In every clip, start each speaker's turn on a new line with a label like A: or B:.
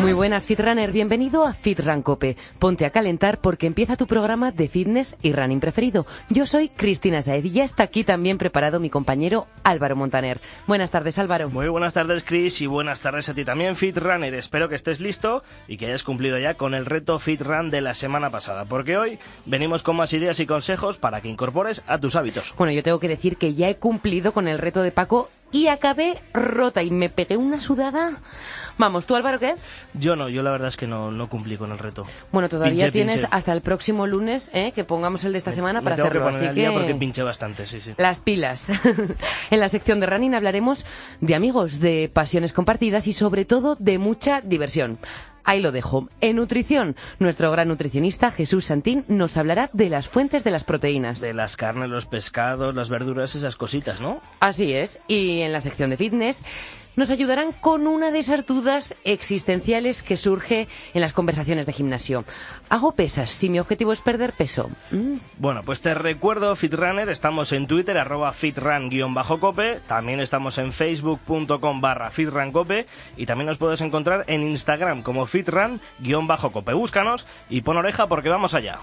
A: Muy buenas, Fitrunner. Bienvenido a Fitrun Cope. Ponte a calentar porque empieza tu programa de fitness y running preferido. Yo soy Cristina Saez y ya está aquí también preparado mi compañero Álvaro Montaner. Buenas tardes, Álvaro.
B: Muy buenas tardes, Chris, y buenas tardes a ti también, Fitrunner. Espero que estés listo y que hayas cumplido ya con el reto Fitrun de la semana pasada, porque hoy venimos con más ideas y consejos para que incorpores a tus hábitos.
A: Bueno, yo tengo que decir que ya he cumplido con el reto de Paco y acabé rota y me pegué una sudada. Vamos, ¿tú Álvaro qué?
B: Yo no, yo la verdad es que no, no cumplí con el reto.
A: Bueno, todavía
B: Pinché,
A: tienes
B: pinché.
A: hasta el próximo lunes ¿eh? que pongamos el de esta semana
B: Me
A: para
B: tengo que
A: hacerlo.
B: poner
A: Así
B: día
A: que
B: porque pinché bastante, sí, sí.
A: las pilas. en la sección de running hablaremos de amigos, de pasiones compartidas y sobre todo de mucha diversión. Ahí lo dejo. En nutrición, nuestro gran nutricionista Jesús Santín nos hablará de las fuentes de las proteínas.
B: De las carnes, los pescados, las verduras, esas cositas, ¿no?
A: Así es. Y en la sección de fitness nos ayudarán con una de esas dudas existenciales que surge en las conversaciones de gimnasio. ¿Hago pesas si mi objetivo es perder peso? Mm,
B: Bueno, pues te recuerdo, Fitrunner, estamos en Twitter, arroba fitrun-cope, también estamos en facebook.com barra fitruncope y también nos puedes encontrar en Instagram como fitrun-cope. Búscanos y pon oreja porque vamos allá.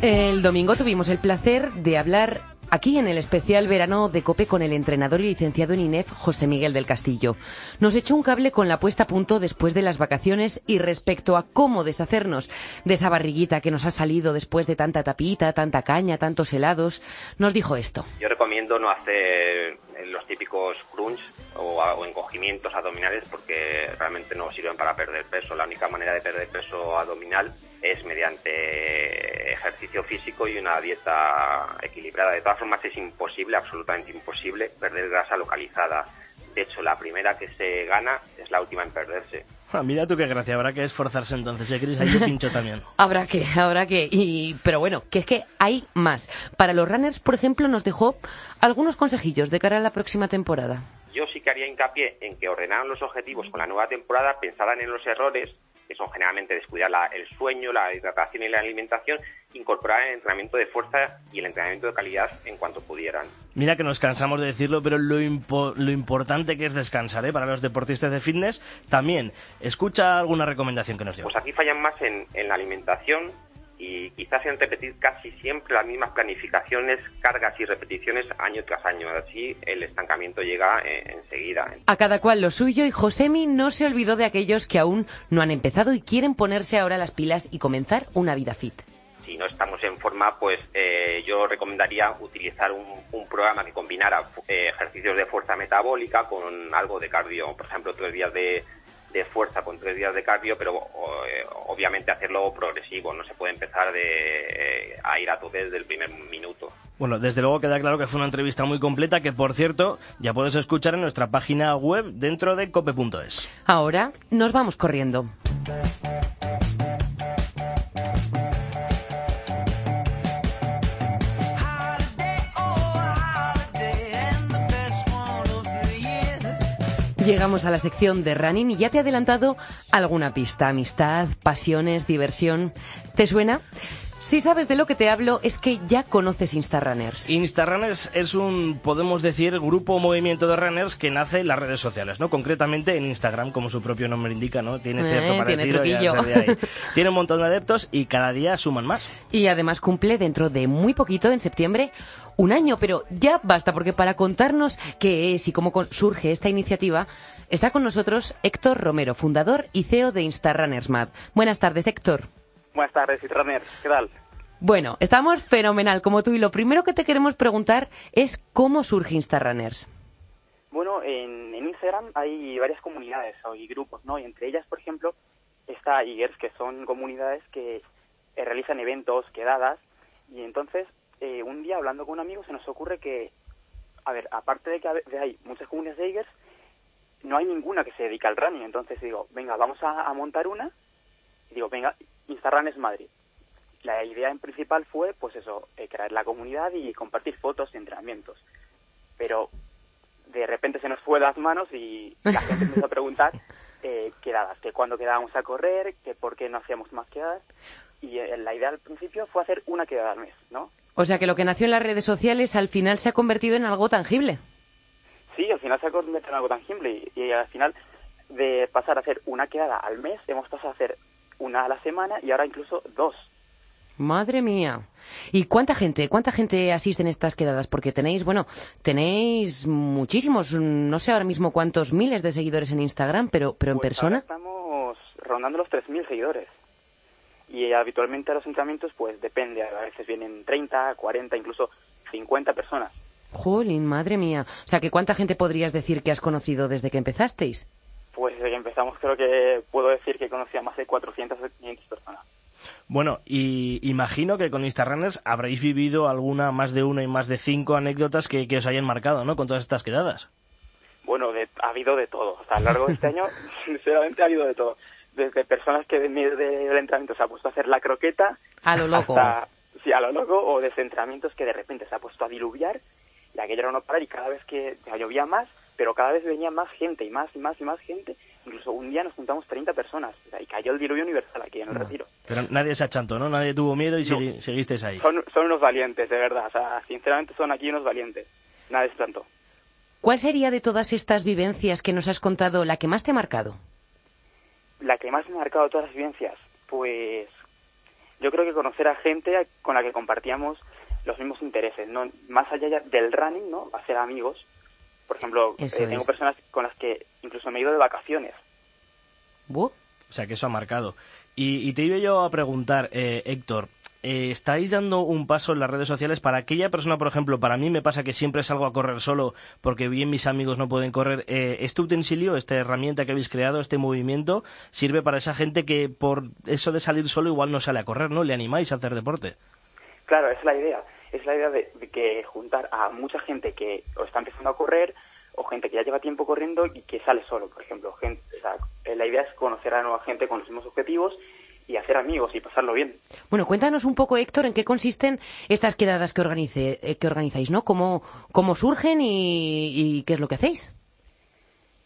A: El domingo tuvimos el placer de hablar aquí en el especial verano de COPE con el entrenador y licenciado en INEF José Miguel del Castillo. Nos echó un cable con la puesta a punto después de las vacaciones y respecto a cómo deshacernos de esa barriguita que nos ha salido después de tanta tapita, tanta caña, tantos helados, nos dijo esto.
C: Yo recomiendo no hacer los típicos crunch o, o encogimientos abdominales porque realmente no sirven para perder peso. La única manera de perder peso abdominal es mediante ejercicio físico y una dieta equilibrada. De todas formas es imposible, absolutamente imposible, perder grasa localizada. De hecho, la primera que se gana es la última en perderse.
B: Ah, mira tú qué gracia, habrá que esforzarse entonces, ¿eh, Cris? Ahí yo pincho también.
A: Habrá que, habrá que. Y, pero bueno, que es que hay más. Para los runners, por ejemplo, nos dejó algunos consejillos de cara a la próxima temporada.
C: Que haría hincapié en que ordenaran los objetivos con la nueva temporada, pensaran en los errores, que son generalmente descuidar la- el sueño, la hidratación y la alimentación, incorporar el entrenamiento de fuerza y el entrenamiento de calidad en cuanto pudieran.
B: Mira que nos cansamos de decirlo, pero lo, impo- lo importante que es descansar, ¿eh? Para los deportistas de fitness, también. Escucha alguna recomendación que nos dio.
C: Pues aquí fallan más en, en la alimentación y quizás en repetir casi siempre las mismas planificaciones, cargas y repeticiones año tras año. Así el estancamiento llega eh, enseguida.
A: A cada cual lo suyo y Josemi no se olvidó de aquellos que aún no han empezado y quieren ponerse ahora las pilas y comenzar una vida fit.
C: si no estamos en forma, pues eh, yo recomendaría utilizar un, un programa que combinara eh, ejercicios de fuerza metabólica con algo de cardio, por ejemplo, tres días de, de fuerza con tres días de cardio, pero o, eh, obviamente hacerlo progresivo, no se puede empezar de, eh, a ir a tope desde el primer minuto.
B: Bueno, desde luego queda claro que fue una entrevista muy completa que, por cierto, ya puedes escuchar en nuestra página web dentro de cope.es.
A: Ahora nos vamos corriendo. Llegamos a la sección de running y ya te he adelantado alguna pista. Amistad, pasiones, diversión. ¿Te suena? Si sabes de lo que te hablo, es que ya conoces Instarunners.
B: Instarunners es un, podemos decir, grupo o movimiento de runners que nace en las redes sociales, ¿no? Concretamente en Instagram, como su propio nombre indica, ¿no? Tiene cierto
A: Eh, tiene
B: parecido, ya ahí. Tiene un montón de adeptos y cada día suman más.
A: Y además cumple dentro de muy poquito, en septiembre, un año. Pero ya basta, porque para contarnos qué es y cómo surge esta iniciativa, está con nosotros Héctor Romero, fundador y CEO de Instarunners Mad. Buenas tardes, Héctor.
D: Buenas tardes, Fitrunner. ¿Qué tal?
A: Bueno, estamos fenomenal como tú y lo primero que te queremos preguntar es cómo surge Instarunners.
D: Bueno, en, en Instagram hay varias comunidades o- y grupos, ¿no? Y entre ellas, por ejemplo, está Igers, que son comunidades que eh, realizan eventos, quedadas, y entonces, eh, un día hablando con un amigo se nos ocurre que, a ver, aparte de que hay muchas comunidades de Igers, no hay ninguna que se dedica al running, entonces digo, venga, vamos a, a montar una, y digo, venga, Instarunners Madrid. la idea en principal fue, pues eso, eh, crear la comunidad y compartir fotos y entrenamientos. Pero de repente se nos fue de las manos y la gente empezó a preguntar eh, quedadas, que cuándo quedábamos a correr, que por qué no hacíamos más quedadas. Y eh, la idea al principio fue hacer una quedada al mes, ¿no?
A: O sea que lo que nació en las redes sociales al final se ha convertido en algo tangible.
D: Sí, al final se ha convertido en algo tangible y, y al final de pasar a hacer una quedada al mes hemos pasado a hacer una a la semana y ahora incluso dos.
A: Madre mía. ¿Y cuánta gente, cuánta gente asiste en estas quedadas? Porque tenéis, bueno, tenéis muchísimos, no sé ahora mismo cuántos miles de seguidores en Instagram, pero, pero en
D: Pues ahora
A: persona.
D: estamos rondando los 3.000 seguidores. Y habitualmente a los entrenamientos pues depende, a veces vienen 30, 40, incluso 50 personas.
A: Jolín, madre mía. O sea que cuánta gente podrías decir que has conocido desde que empezasteis.
D: Pues desde que empezamos creo que puedo decir que conocí a más de 400 o 500 personas.
B: Bueno, y imagino que con Instarunners habréis vivido alguna, más de una y más de cinco anécdotas que, que os hayan marcado, ¿no? Con todas estas quedadas.
D: Bueno, de- ha habido de todo. O sea, a lo largo de este año, sinceramente, ha habido de todo. Desde personas que medio del entrenamiento se ha puesto a hacer la croqueta,
A: A lo loco.
D: hasta, sí, a lo loco, o desde entrenamientos que de repente se ha puesto a diluviar y aquello era no parar y cada vez que llovía más, pero cada vez venía más gente y más y más y más gente. Incluso un día nos juntamos 30 personas o sea, y cayó el diluvio universal aquí en el retiro.
B: Pero nadie se achantó, ¿no? Nadie tuvo miedo y
D: No.
B: segui- seguisteis ahí.
D: Son, son unos valientes, de verdad. O sea, sinceramente son aquí unos valientes. Nada es tanto.
A: ¿Cuál sería de todas estas vivencias que nos has contado la que más te ha marcado?
D: La que más me ha marcado de todas las vivencias, pues yo creo que conocer a gente con la que compartíamos los mismos intereses, no más allá del running, ¿no? Hacer amigos. Por ejemplo, eh, tengo
A: es.
D: personas con las que incluso me he ido de vacaciones.
A: Buh.
B: O sea, que eso ha marcado. Y, y te iba yo a preguntar, eh, Héctor, eh, ¿estáis dando un paso en las redes sociales para aquella persona, por ejemplo, para mí me pasa que siempre salgo a correr solo porque bien mis amigos no pueden correr? eh, este utensilio, esta herramienta que habéis creado, este movimiento, sirve para esa gente que por eso de salir solo igual no sale a correr, ¿no? Le animáis a hacer deporte.
D: Claro, esa es la idea. Es la idea de, de que juntar a mucha gente que o está empezando a correr o gente que ya lleva tiempo corriendo y que sale solo, por ejemplo. Gente, o sea, eh, la idea es conocer a nueva gente con los mismos objetivos y hacer amigos y pasarlo bien.
A: Bueno, cuéntanos un poco, Héctor, en qué consisten estas quedadas que, organice, eh, que organizáis, ¿no? ¿Cómo, cómo surgen y, y qué es lo que hacéis?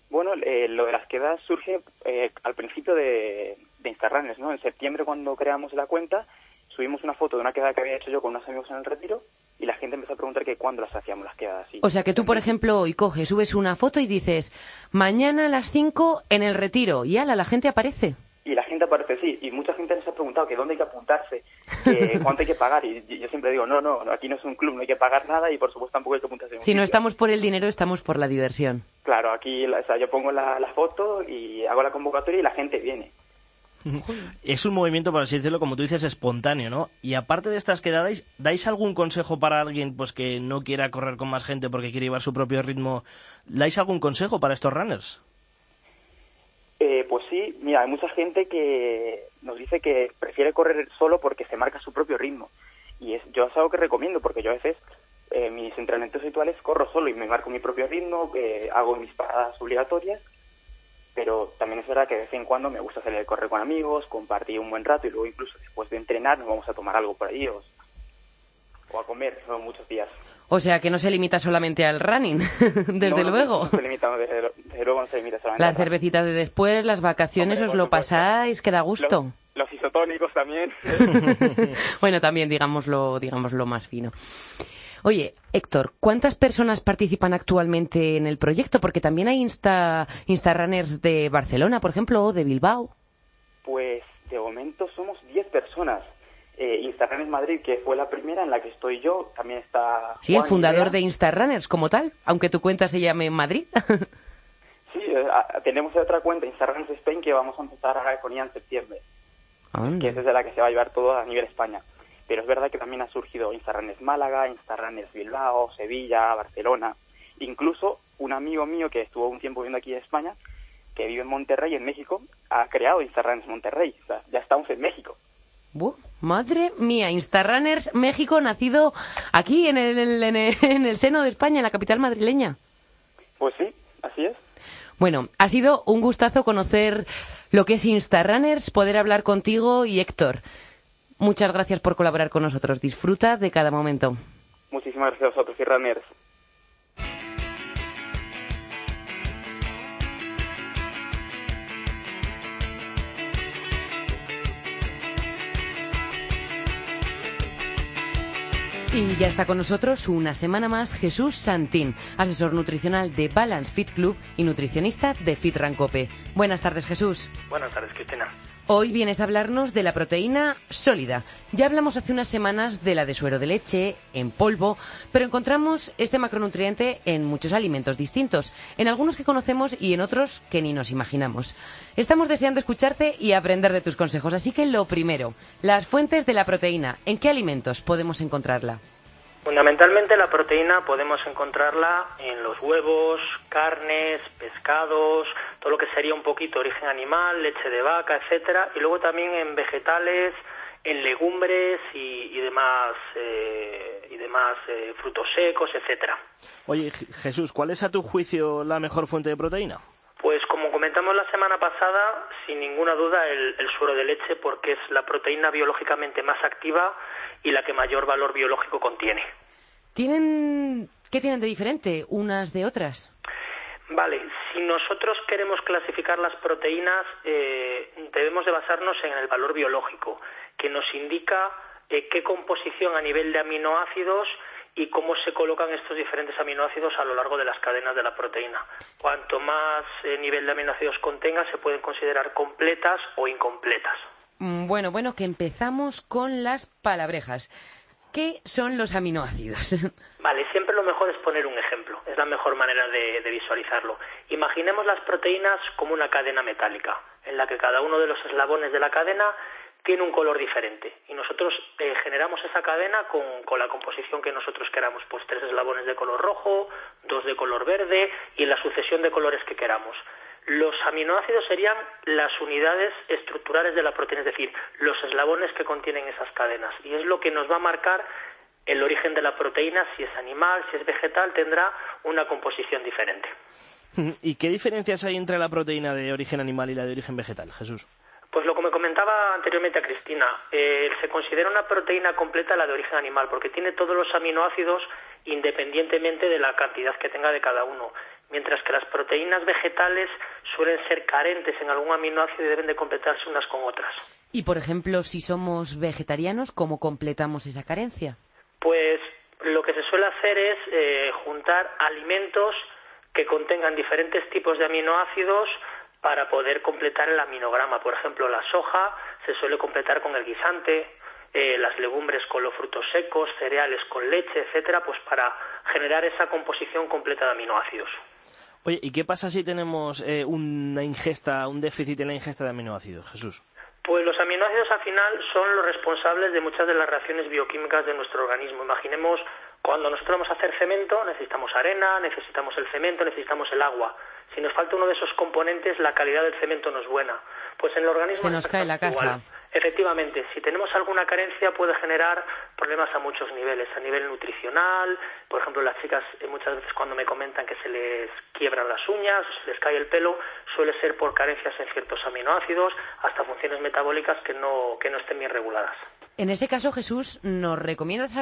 D: Bueno, eh, lo de las quedadas surge eh, al principio de, de Instarunners, ¿no? En septiembre, cuando creamos la cuenta, subimos una foto de una quedada que había hecho yo con unos amigos en el retiro y la gente empezó a preguntar que cuándo las hacíamos las quedadas. Y
A: O sea, que tú, por ejemplo, hoy coges, subes una foto y dices, mañana a las 5 en el retiro, y ala, la gente aparece.
D: Y la gente aparece, sí, y mucha gente nos ha preguntado que dónde hay que apuntarse, que cuánto hay que pagar, y yo siempre digo, no, no, aquí no es un club, no hay que pagar nada y por supuesto tampoco hay que apuntarse.
A: Si no estamos por el dinero, estamos por la diversión.
D: Claro, aquí o sea, yo pongo la, la foto y hago la convocatoria y la gente viene.
B: Es un movimiento, por así decirlo, como tú dices, espontáneo, ¿no? Y aparte de estas quedadas, ¿dais algún consejo para alguien pues que no quiera correr con más gente porque quiere llevar su propio ritmo? ¿Dais algún consejo para estos runners?
D: Eh, pues sí, mira, hay mucha gente que nos dice que prefiere correr solo porque se marca su propio ritmo. Y es, yo es algo que recomiendo porque yo a veces eh, mis entrenamientos habituales corro solo y me marco mi propio ritmo, eh, hago mis paradas obligatorias, pero también es verdad que de vez en cuando me gusta salir a correr con amigos, compartir un buen rato y luego incluso después de entrenar nos vamos a tomar algo por ahí o, o a comer, son muchos días.
A: O sea, que no se limita solamente al running, desde
D: No,
A: luego.
D: No, se limita, desde, desde luego no se limita solamente
A: Las cervecitas de después, las vacaciones,
D: Hombre,
A: os lo pasáis, que da gusto.
D: Los, los isotónicos también.
A: bueno, también digámoslo, digámoslo más fino. Oye, Héctor, ¿cuántas personas participan actualmente en el proyecto? Porque también hay Insta, Instarunners de Barcelona, por ejemplo, o de Bilbao.
D: Pues de momento somos 10 personas. Eh, Instagram en Madrid, que fue la primera en la que estoy yo, también está.
A: Sí, el fundador de Instarunners como tal, aunque tu cuenta se llame Madrid.
D: Sí, eh, tenemos otra cuenta, Instagram Spain, que vamos a empezar ahora con ella en septiembre, que es desde la que se va a llevar todo a nivel España. Pero es verdad que también ha surgido Instagram Málaga, Instagram Bilbao, Sevilla, Barcelona. Incluso un amigo mío que estuvo un tiempo viviendo aquí en España, que vive en Monterrey, en México, ha creado Instagram Monterrey. O sea, ya estamos en México.
A: Madre mía, Instarunners México, nacido aquí en el, en el- en el seno de España, en la capital madrileña.
D: Pues sí, así es.
A: Bueno, ha sido un gustazo conocer lo que es Instarunners, poder hablar contigo y Héctor. Muchas gracias por colaborar con nosotros. Disfruta de cada momento.
D: Muchísimas gracias a vosotros, y Runners.
A: Y ya está con nosotros una semana más Jesús Santín, asesor nutricional de Balance Fit Club y nutricionista de Fit Rancope. Buenas tardes, Jesús.
E: Buenas tardes, Cristina.
A: Hoy vienes a hablarnos de la proteína sólida. Ya hablamos hace unas semanas de la de suero de leche, en polvo, pero encontramos este macronutriente en muchos alimentos distintos, en algunos que conocemos y en otros que ni nos imaginamos. Estamos deseando escucharte y aprender de tus consejos, así que lo primero, las fuentes de la proteína. ¿En qué alimentos podemos encontrarla?
E: Fundamentalmente la proteína podemos encontrarla en los huevos, carnes, pescados, todo lo que sería un poquito origen animal, leche de vaca, etcétera, y luego también en vegetales, en legumbres y, y demás eh, y demás eh, frutos secos, etcétera.
B: Oye, Jesús, ¿cuál es a tu juicio la mejor fuente de proteína?
E: Pues como comentamos la semana pasada, sin ninguna duda el, el suero de leche porque es la proteína biológicamente más activa y la que mayor valor biológico contiene.
A: ¿Tienen... ¿Qué tienen de diferente unas de otras?
E: Vale, si nosotros queremos clasificar las proteínas, eh, debemos de basarnos en el valor biológico, que nos indica eh, qué composición a nivel de aminoácidos y cómo se colocan estos diferentes aminoácidos a lo largo de las cadenas de la proteína. Cuanto más eh, nivel de aminoácidos contenga, se pueden considerar completas o incompletas.
A: Mm, Bueno, bueno, que empezamos con las palabrejas. ¿Qué son los aminoácidos?
E: Vale, siempre lo mejor es poner un ejemplo, es la mejor manera de, visualizarlo. Imaginemos las proteínas como una cadena metálica, en la que cada uno de los eslabones de la cadena tiene un color diferente. Y nosotros eh, generamos esa cadena con, con la composición que nosotros queramos, pues tres eslabones de color rojo, dos de color verde y la sucesión de colores que queramos. Los aminoácidos serían las unidades estructurales de la proteína, es decir, los eslabones que contienen esas cadenas. Y es lo que nos va a marcar el origen de la proteína, si es animal, si es vegetal, tendrá una composición diferente.
B: ¿Y qué diferencias hay entre la proteína de origen animal y la de origen vegetal, Jesús?
E: Pues lo que me comentaba anteriormente a Cristina, eh, se considera una proteína completa la de origen animal porque tiene todos los aminoácidos independientemente de la cantidad que tenga de cada uno, mientras que las proteínas vegetales suelen ser carentes en algún aminoácido y deben de completarse unas con otras.
A: y, por ejemplo, si somos vegetarianos, ¿cómo completamos esa carencia?
E: Pues lo que se suele hacer es eh, juntar alimentos que contengan diferentes tipos de aminoácidos para poder completar el aminograma. Por ejemplo, la soja se suele completar con el guisante, eh, las legumbres con los frutos secos, cereales con leche, etcétera, pues para generar esa composición completa de aminoácidos.
B: Oye, ¿y qué pasa si tenemos eh, una ingesta, un déficit en la ingesta de aminoácidos, Jesús?
E: Pues los aminoácidos al final son los responsables de muchas de las reacciones bioquímicas de nuestro organismo. Imaginemos cuando nosotros vamos a hacer cemento, necesitamos arena, necesitamos el cemento, necesitamos el agua. Si nos falta uno de esos componentes, la calidad del cemento no es buena. Pues en el organismo
A: Se nos
E: es
A: cae la casa.
E: igual. Efectivamente, si tenemos alguna carencia puede generar problemas a muchos niveles, a nivel nutricional, por ejemplo, las chicas eh, muchas veces cuando me comentan que se les quiebran las uñas, se les cae el pelo, suele ser por carencias en ciertos aminoácidos, hasta funciones metabólicas que no, que no estén bien reguladas.
A: En ese caso, Jesús, ¿nos recomiendas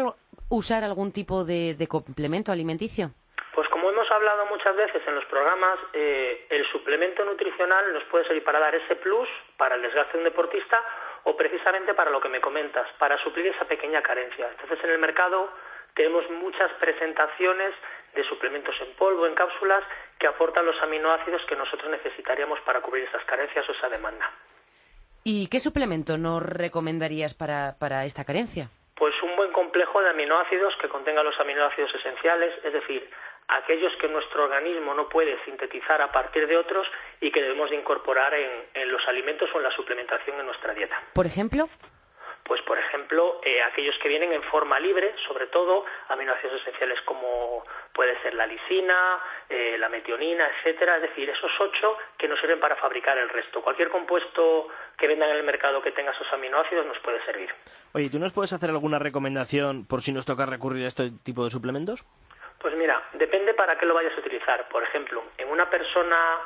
A: usar algún tipo de, de complemento alimenticio?
E: Pues como hemos hablado muchas veces en los programas, eh, el suplemento nutricional nos puede servir para dar ese plus para el desgaste de un deportista o precisamente para lo que me comentas, para suplir esa pequeña carencia. Entonces en el mercado tenemos muchas presentaciones de suplementos en polvo, en cápsulas, que aportan los aminoácidos que nosotros necesitaríamos para cubrir esas carencias o esa demanda.
A: ¿Y qué suplemento nos recomendarías para, para esta carencia?
E: Pues un buen complejo de aminoácidos que contenga los aminoácidos esenciales, es decir, aquellos que nuestro organismo no puede sintetizar a partir de otros y que debemos de incorporar en, en los alimentos o en la suplementación en nuestra dieta.
A: Por ejemplo,
E: Pues, por ejemplo, eh, aquellos que vienen en forma libre, sobre todo aminoácidos esenciales como puede ser la lisina, eh, la metionina, etcétera, es decir, esos ocho que nos sirven para fabricar el resto. Cualquier compuesto que vendan en el mercado que tenga esos aminoácidos nos puede servir.
B: Oye, ¿tú nos puedes hacer alguna recomendación por si nos toca recurrir a este tipo de suplementos?
E: Pues mira, depende para qué lo vayas a utilizar. Por ejemplo, en una persona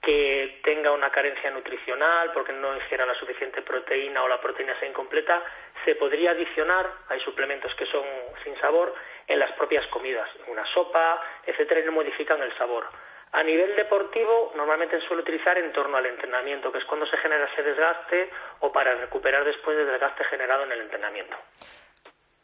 E: que tenga una carencia nutricional porque no ingiera la suficiente proteína o la proteína sea incompleta, se podría adicionar, hay suplementos que son sin sabor, en las propias comidas, en una sopa, etcétera, y no modifican el sabor. A nivel deportivo, normalmente se suele utilizar en torno al entrenamiento, que es cuando se genera ese desgaste o para recuperar después del desgaste generado en el entrenamiento.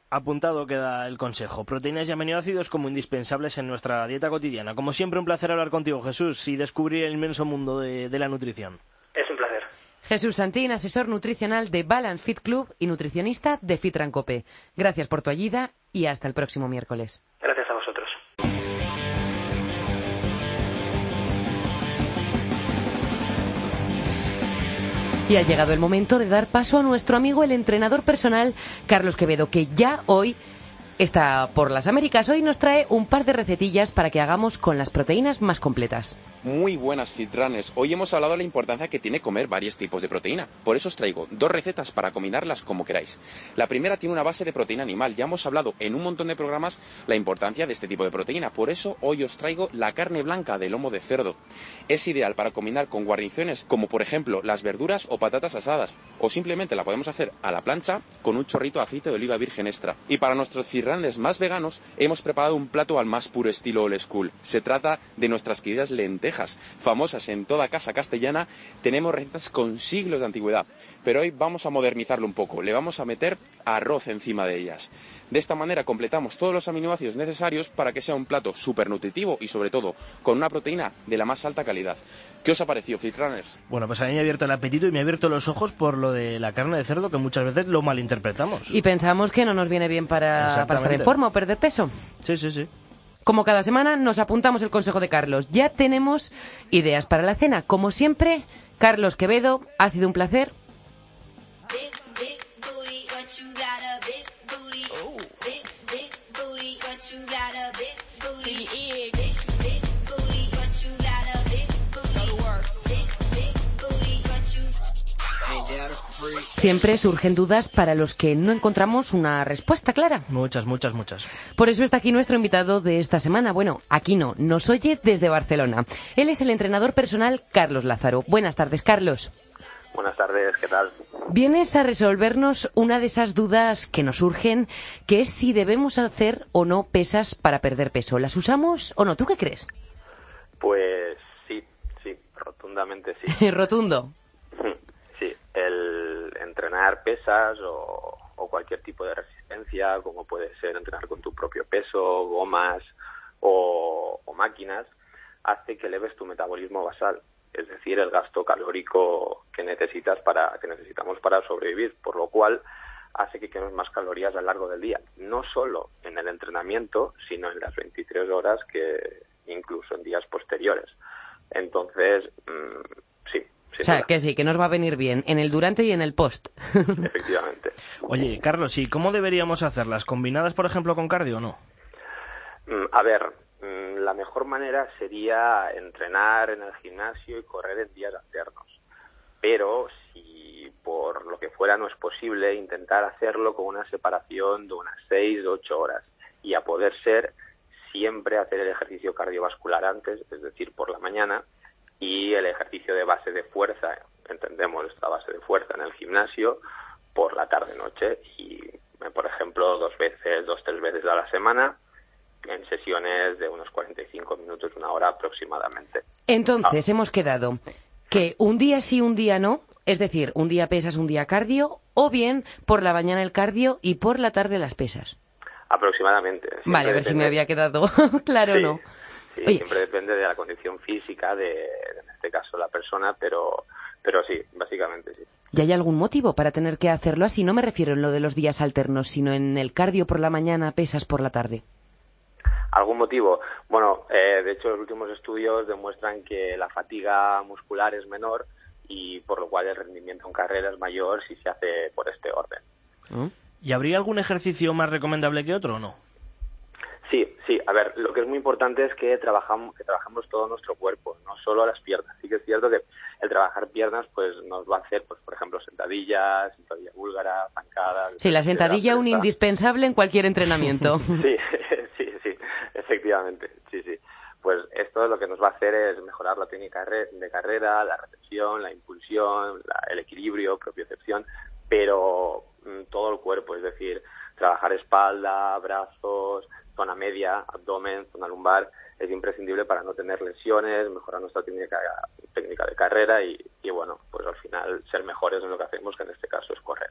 B: Apuntado queda el consejo. Proteínas y aminoácidos como indispensables en nuestra dieta cotidiana. Como siempre, un placer hablar contigo, Jesús, y descubrir el inmenso mundo de, de la nutrición.
E: Es un placer.
A: Jesús Santín, asesor nutricional de Balance Fit Club y nutricionista de Fit Rancope. Gracias por tu ayuda y hasta el próximo miércoles.
E: Gracias
A: Y ha llegado el momento de dar paso a nuestro amigo el entrenador personal Carlos Quevedo, que ya hoy está por las Américas. Hoy nos trae un par de recetillas para que hagamos con las proteínas más completas.
F: Muy buenas Fitrunners. Hoy hemos hablado de la importancia que tiene comer varios tipos de proteína. Por eso os traigo dos recetas para combinarlas como queráis. La primera tiene una base de proteína animal. Ya hemos hablado en un montón de programas la importancia de este tipo de proteína. Por eso hoy os traigo la carne blanca de lomo de cerdo. Es ideal para combinar con guarniciones como por ejemplo las verduras o patatas asadas. O simplemente la podemos hacer a la plancha con un chorrito de aceite de oliva virgen extra. Y para nuestros Fitrunners más veganos hemos preparado un plato al más puro estilo old school. Se trata de nuestras queridas lentejas famosas en toda casa castellana, tenemos recetas con siglos de antigüedad. Pero hoy vamos a modernizarlo un poco, le vamos a meter arroz encima de ellas. De esta manera completamos todos los aminoácidos necesarios para que sea un plato súper nutritivo y sobre todo con una proteína de la más alta calidad. ¿Qué os ha parecido, Fitrunners?
B: Bueno, pues a mí me ha abierto el apetito y me ha abierto los ojos por lo de la carne de cerdo que muchas veces lo malinterpretamos.
A: Y pensamos que no nos viene bien para, para estar en forma o perder peso.
B: Sí, sí, sí.
A: Como cada semana nos apuntamos el consejo de Carlos. Ya tenemos ideas para la cena. Como siempre, Carlos Quevedo, ha sido un placer. Siempre surgen dudas para los que no encontramos una respuesta clara.
B: Muchas, muchas, muchas.
A: Por eso está aquí nuestro invitado de esta semana. Bueno, aquí no, nos oye desde Barcelona. Él es el entrenador personal Carlos Lázaro. Buenas tardes, Carlos.
G: Buenas tardes, ¿qué tal?
A: Vienes a resolvernos una de esas dudas que nos surgen, que es si debemos hacer o no pesas para perder peso. ¿Las usamos o no? ¿Tú qué crees?
G: Pues sí, sí, rotundamente sí.
A: Rotundo.
G: Sí, el entrenar pesas o, cualquier tipo de resistencia, como puede ser entrenar con tu propio peso, gomas o, máquinas, hace que eleves tu metabolismo basal, es decir, el gasto calórico que necesitas para que necesitamos para sobrevivir, por lo cual hace que quemes más calorías a lo largo del día, no solo en el entrenamiento, sino en las 23 horas que incluso en días posteriores. Entonces, mm, sin
A: O sea,
G: duda,
A: que sí, que nos va a venir bien en el durante y en el post.
G: efectivamente.
B: Oye, Carlos, ¿y cómo deberíamos hacerlas? ¿Combinadas, por ejemplo, con cardio o no?
G: Mm, A ver, mm, la mejor manera sería entrenar en el gimnasio y correr en días alternos. Pero si por lo que fuera no es posible, intentar hacerlo con una separación de unas 6 o 8 horas. Y a poder ser, siempre hacer el ejercicio cardiovascular antes, es decir, por la mañana, y el ejercicio de base de fuerza, entendemos esta base de fuerza en el gimnasio, por la tarde-noche. Y, eh, por ejemplo, dos veces, dos, tres veces a la semana, en sesiones de unos 45 minutos, una hora aproximadamente.
A: Entonces, hemos quedado que un día sí, un día no. Es decir, un día pesas, un día cardio, o bien por la mañana el cardio y por la tarde las pesas.
G: Aproximadamente.
A: Vale, a ver si me había quedado claro o
G: Sí,
A: no.
G: Sí,
A: Oye.
G: siempre depende de la condición física de, en este caso, la persona, pero, pero sí, básicamente sí.
A: ¿Y hay algún motivo para tener que hacerlo así? No me refiero en lo de los días alternos, sino en el cardio por la mañana, pesas por la tarde.
G: ¿Algún motivo? Bueno, eh, de hecho, los últimos estudios demuestran que la fatiga muscular es menor y por lo cual el rendimiento en carrera es mayor si se hace por este orden.
B: ¿Y habría algún ejercicio más recomendable que otro o no?
G: A ver, lo que es muy importante es que trabajamos, que trabajamos todo nuestro cuerpo, no solo las piernas. Sí que es cierto que el trabajar piernas, pues nos va a hacer, pues por ejemplo, sentadillas, sentadilla búlgara, zancadas.
A: Sí, la sentadilla un
G: prensa.
A: indispensable en cualquier entrenamiento.
G: Sí, sí, sí, efectivamente, sí, sí. pues esto lo que nos va a hacer es mejorar la técnica de carrera, la recepción, la impulsión, la- el equilibrio, propiocepción, pero mm, todo el cuerpo, es decir, trabajar espalda, brazos, zona media, abdomen, zona lumbar, es imprescindible para no tener lesiones, mejorar nuestra técnica, técnica de carrera y, y, bueno, pues al final ser mejores en lo que hacemos, que en este caso es correr.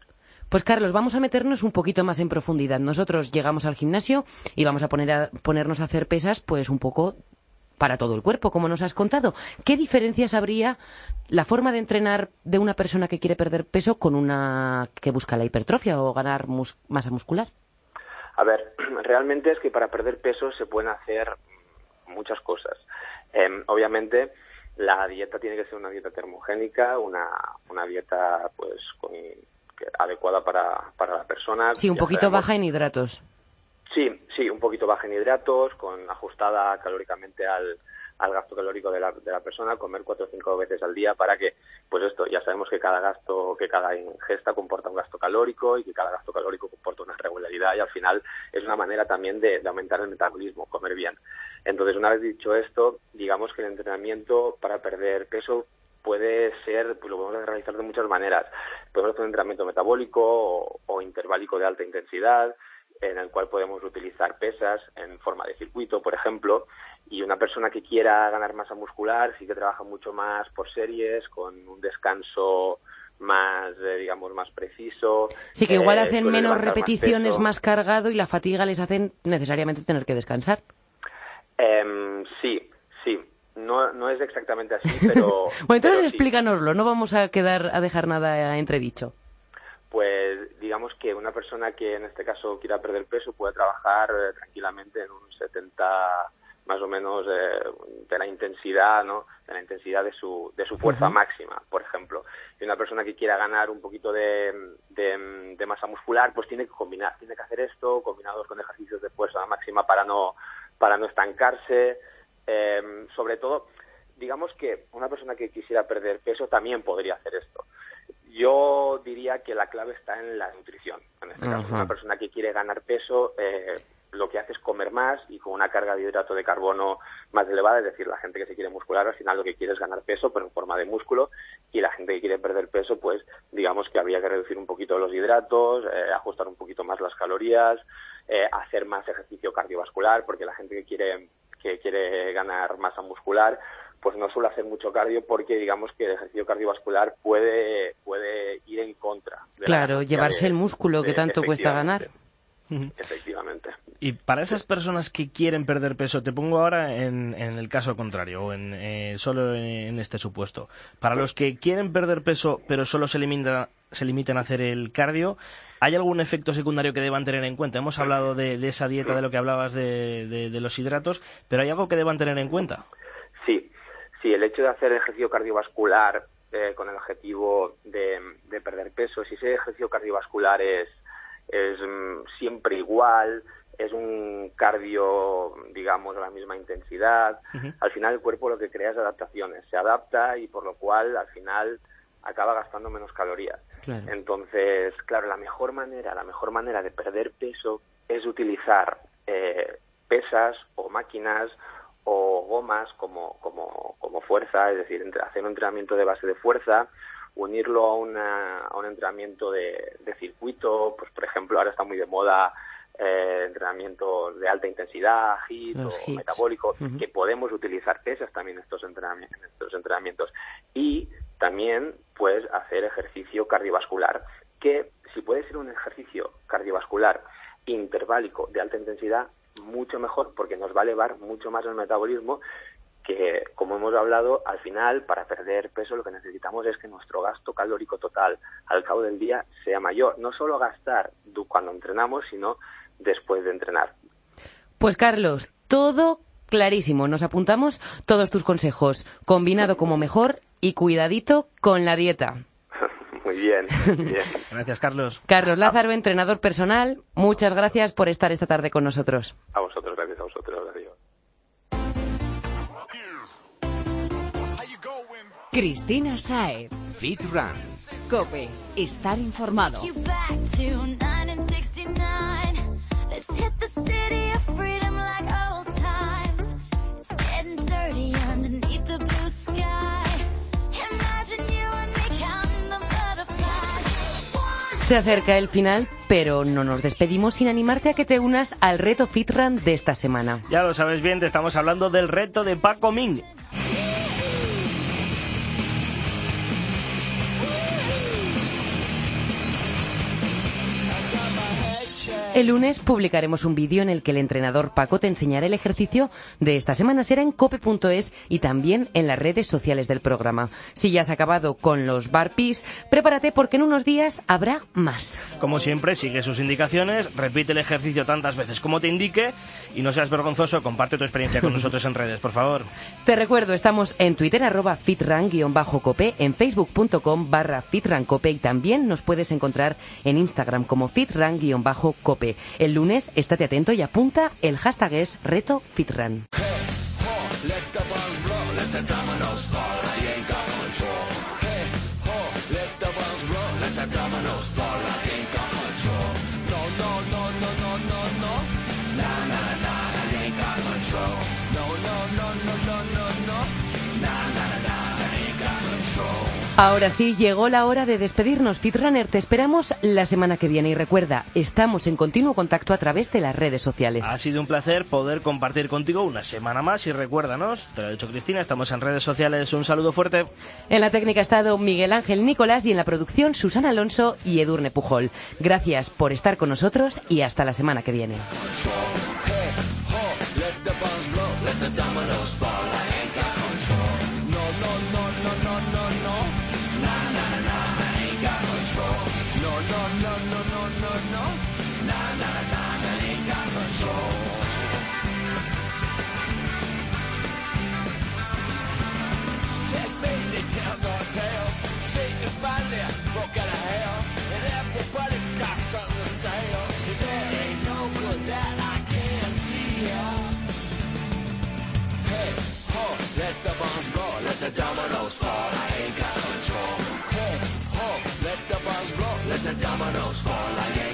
A: Pues Carlos, vamos a meternos un poquito más en profundidad. Nosotros llegamos al gimnasio y vamos a, poner a ponernos a hacer pesas, pues un poco para todo el cuerpo, como nos has contado. ¿Qué diferencias habría la forma de entrenar de una persona que quiere perder peso con una que busca la hipertrofia o ganar masa muscular?
G: A ver, realmente es que para perder peso se pueden hacer muchas cosas. Em, obviamente, la dieta tiene que ser una dieta termogénica, una, una dieta pues con, que- adecuada para, para la persona.
A: Sí, un poquito
G: sabemos-
A: baja en hidratos.
G: Sí, sí, un poquito baja en hidratos, con ajustada calóricamente al, al gasto calórico de la, de la persona, comer cuatro o cinco veces al día para que, pues esto, ya sabemos que cada gasto, que cada ingesta comporta un gasto calórico y que cada gasto calórico comporta una regularidad y al final es una manera también de, aumentar el metabolismo, comer bien. Entonces, una vez dicho esto, digamos que el entrenamiento para perder peso puede ser, pues lo podemos realizar de muchas maneras. Podemos hacer un entrenamiento metabólico o, o interválico de alta intensidad, en el cual podemos utilizar pesas en forma de circuito, por ejemplo, y una persona que quiera ganar masa muscular sí que trabaja mucho más por series, con un descanso más, eh, digamos, más preciso.
A: Sí, que igual
G: eh,
A: hacen menos
G: más
A: repeticiones, más cargado y la fatiga les hacen necesariamente tener que descansar.
G: Em, sí, sí. No, no es exactamente así, pero...
A: Bueno, entonces
G: pero sí.
A: explícanoslo, no vamos a quedar a dejar nada entredicho.
G: Pues digamos que una persona que en este caso quiera perder peso puede trabajar eh, tranquilamente en un 70 más o menos eh, de la intensidad, ¿no? De la intensidad de su, de su fuerza máxima, por ejemplo. Y una persona que quiera ganar un poquito de, de, de masa muscular, pues tiene que combinar, tiene que hacer esto combinados con ejercicios de fuerza máxima para no, para no estancarse. Eh, sobre todo, digamos que una persona que quisiera perder peso también podría hacer esto. Yo diría que la clave está en la nutrición. En este caso, una persona que quiere ganar peso, eh, lo que hace es comer más y con una carga de hidrato de carbono más elevada, es decir, la gente que se quiere muscular al final lo que quiere es ganar peso, pero en forma de músculo, y la gente que quiere perder peso, pues digamos que habría que reducir un poquito los hidratos, eh, ajustar un poquito más las calorías, eh, hacer más ejercicio cardiovascular, porque la gente que quiere que quiere ganar masa muscular, pues no suele hacer mucho cardio porque digamos que el ejercicio cardiovascular puede puede ir en contra. de la
A: Claro, llevarse
G: de-
A: el músculo que tanto cuesta ganar.
G: Efectivamente.
B: Y para esas personas que quieren perder peso, te pongo ahora en, en el caso contrario, o en, eh, solo en este supuesto. Para los que quieren perder peso, pero solo se limitan, se limitan a hacer el cardio, ¿hay algún efecto secundario que deban tener en cuenta? Hemos hablado de, de esa dieta, de lo que hablabas de, de- de los hidratos, pero ¿hay algo que deban tener en cuenta?
G: Sí, sí, el hecho de hacer ejercicio cardiovascular eh, con el objetivo de, de perder peso, si ese ejercicio cardiovascular es, es mm, siempre igual, es un cardio, digamos, a la misma intensidad, al final el cuerpo lo que crea es adaptaciones, se adapta y por lo cual al final acaba gastando menos calorías.
A: Claro.
G: Entonces, claro, la mejor manera, la mejor manera de perder peso es utilizar eh, pesas o máquinas o gomas como, como, como fuerza, es decir, entre- hacer un entrenamiento de base de fuerza, unirlo a, una, a un entrenamiento de, de circuito, pues por ejemplo ahora está muy de moda eh, entrenamientos de alta intensidad, HIIT o metabólico, que podemos utilizar pesas también en estos, entrenami- en estos entrenamientos. Y también, pues, hacer ejercicio cardiovascular, que si puede ser un ejercicio cardiovascular interválico de alta intensidad, mucho mejor, porque nos va a elevar mucho más el metabolismo que, como hemos hablado, al final, para perder peso, lo que necesitamos es que nuestro gasto calórico total al cabo del día sea mayor. No solo gastar du- cuando entrenamos, sino después de entrenar.
A: Pues Carlos, todo clarísimo. Nos apuntamos todos tus consejos, combinado como mejor y cuidadito con la dieta.
G: Muy bien, muy bien.
B: Gracias, Carlos.
A: Carlos Lázaro, entrenador personal, muchas gracias por estar esta tarde con nosotros.
G: A vosotros, gracias a vosotros.
H: Cristina Saez.
I: Fit Run.
H: Cope. Estar informado.
A: Se acerca el final, pero no nos despedimos sin animarte a que te unas al reto FitRun de esta semana.
B: Ya lo sabes bien, te estamos hablando del reto de Paco Ming,
A: El lunes publicaremos un vídeo en el que el entrenador Paco te enseñará el ejercicio de esta semana. Será en cope.es y también en las redes sociales del programa. Si ya has acabado con los barpees, prepárate porque en unos días habrá más.
B: Como siempre, sigue sus indicaciones, repite el ejercicio tantas veces como te indique y no seas vergonzoso, comparte tu experiencia con nosotros en redes, por favor.
A: Te recuerdo, estamos en Twitter, arroba fitran-cope, en facebook.com barra fitrancope y también nos puedes encontrar en Instagram como fitran-cope. El lunes, estate atento y apunta, el hashtag es reto fitran. Ahora sí, llegó la hora de despedirnos. Fitrunner, te esperamos la semana que viene y recuerda, estamos en continuo contacto a través de las redes sociales.
B: Ha sido un placer poder compartir contigo una semana más y recuérdanos, te lo ha dicho Cristina, estamos en redes sociales. Un saludo fuerte.
A: En la técnica ha estado Miguel Ángel Nicolás y en la producción Susana Alonso y Edurne Pujol. Gracias por estar con nosotros y hasta la semana que viene.
J: Got something to say. There ain't no good that I can't see. Hey, ho, let the bombs blow, let the dominoes fall. I ain't got control. Hey, ho, let the bombs blow, let the dominoes fall. I ain't